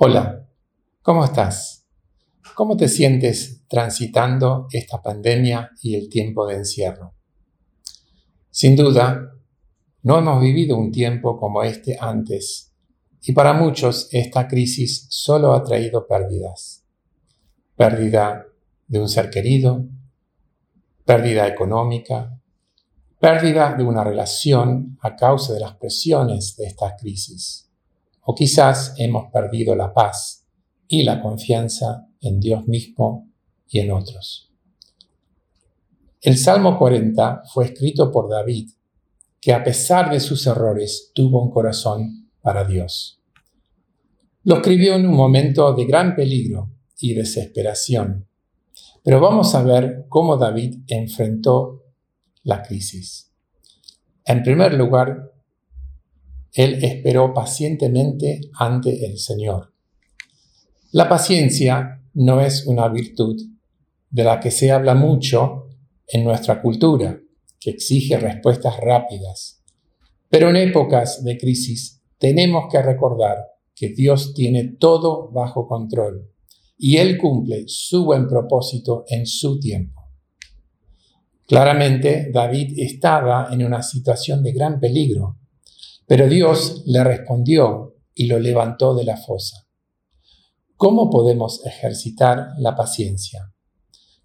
Hola, ¿cómo estás? ¿Cómo te sientes transitando esta pandemia y el tiempo de encierro? Sin duda, no hemos vivido un tiempo como este antes y para muchos esta crisis solo ha traído pérdidas. Pérdida de un ser querido, pérdida económica, pérdida de una relación a causa de las presiones de esta crisis o quizás hemos perdido la paz y la confianza en Dios mismo y en otros. El Salmo 40 fue escrito por David, que a pesar de sus errores tuvo un corazón para Dios. Lo escribió en un momento de gran peligro y desesperación, pero vamos a ver cómo David enfrentó la crisis. En primer lugar, él esperó pacientemente ante el Señor. La paciencia no es una virtud de la que se habla mucho en nuestra cultura, que exige respuestas rápidas. Pero en épocas de crisis tenemos que recordar que Dios tiene todo bajo control y Él cumple su buen propósito en su tiempo. Claramente, David estaba en una situación de gran peligro pero Dios le respondió y lo levantó de la fosa. ¿Cómo podemos ejercitar la paciencia?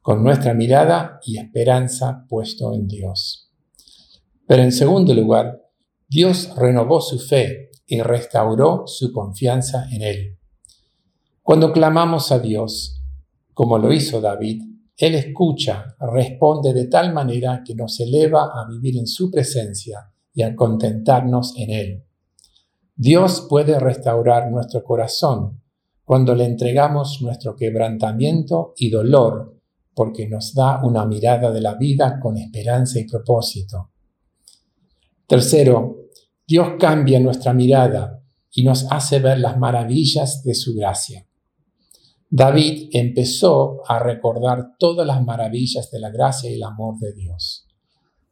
Con nuestra mirada y esperanza puesto en Dios. Pero en segundo lugar, Dios renovó su fe y restauró su confianza en Él. Cuando clamamos a Dios, como lo hizo David, Él escucha, responde de tal manera que nos eleva a vivir en su presencia y a contentarnos en Él. Dios puede restaurar nuestro corazón cuando le entregamos nuestro quebrantamiento y dolor, porque nos da una mirada de la vida con esperanza y propósito. Tercero, Dios cambia nuestra mirada y nos hace ver las maravillas de su gracia. David empezó a recordar todas las maravillas de la gracia y el amor de Dios.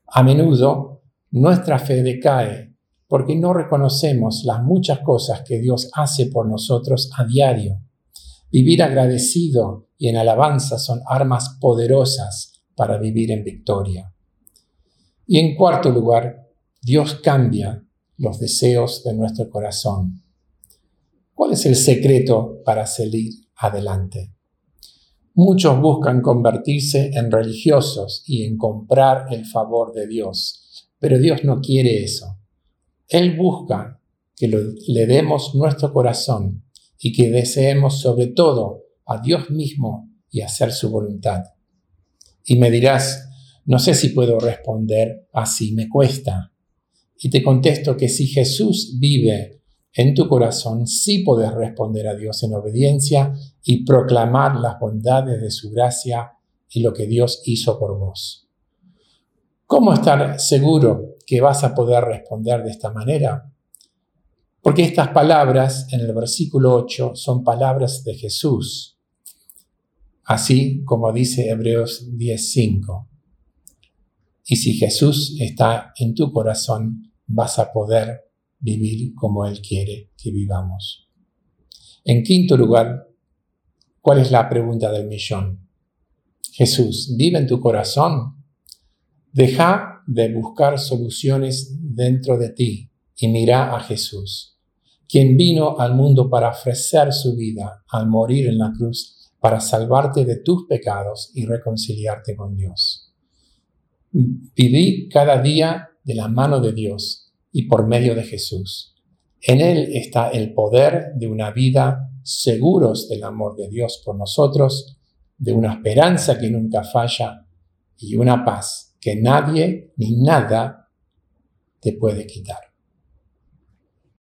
A menudo nuestra fe decae porque no reconocemos las muchas cosas que Dios hace por nosotros a diario. Vivir agradecido y en alabanza son armas poderosas para vivir en victoria. Y en cuarto lugar, Dios cambia los deseos de nuestro corazón. ¿Cuál es el secreto para salir adelante? Muchos buscan convertirse en religiosos y en comprar el favor de Dios pero Dios no quiere eso. Él busca que le demos nuestro corazón y que deseemos sobre todo a Dios mismo y hacer su voluntad. Y me dirás, no sé si puedo responder así, me cuesta. Y te contesto que si Jesús vive en tu corazón, sí puedes responder a Dios en obediencia y proclamar las bondades de su gracia y lo que Dios hizo por vos. ¿Cómo estar seguro que vas a poder responder de esta manera? Porque estas palabras en el versículo 8 son palabras de Jesús, así como dice Hebreos 10:5. Y si Jesús está en tu corazón, vas a poder vivir como Él quiere que vivamos. En quinto lugar, ¿cuál es la pregunta del millón? Jesús, ¿vive en tu corazón? Deja de buscar soluciones dentro de ti y mira a Jesús, quien vino al mundo para ofrecer su vida al morir en la cruz para salvarte de tus pecados y reconciliarte con Dios. Viví cada día de la mano de Dios y por medio de Jesús. En Él está el poder de una vida seguros del amor de Dios por nosotros, de una esperanza que nunca falla y una paz que nadie ni nada te puede quitar.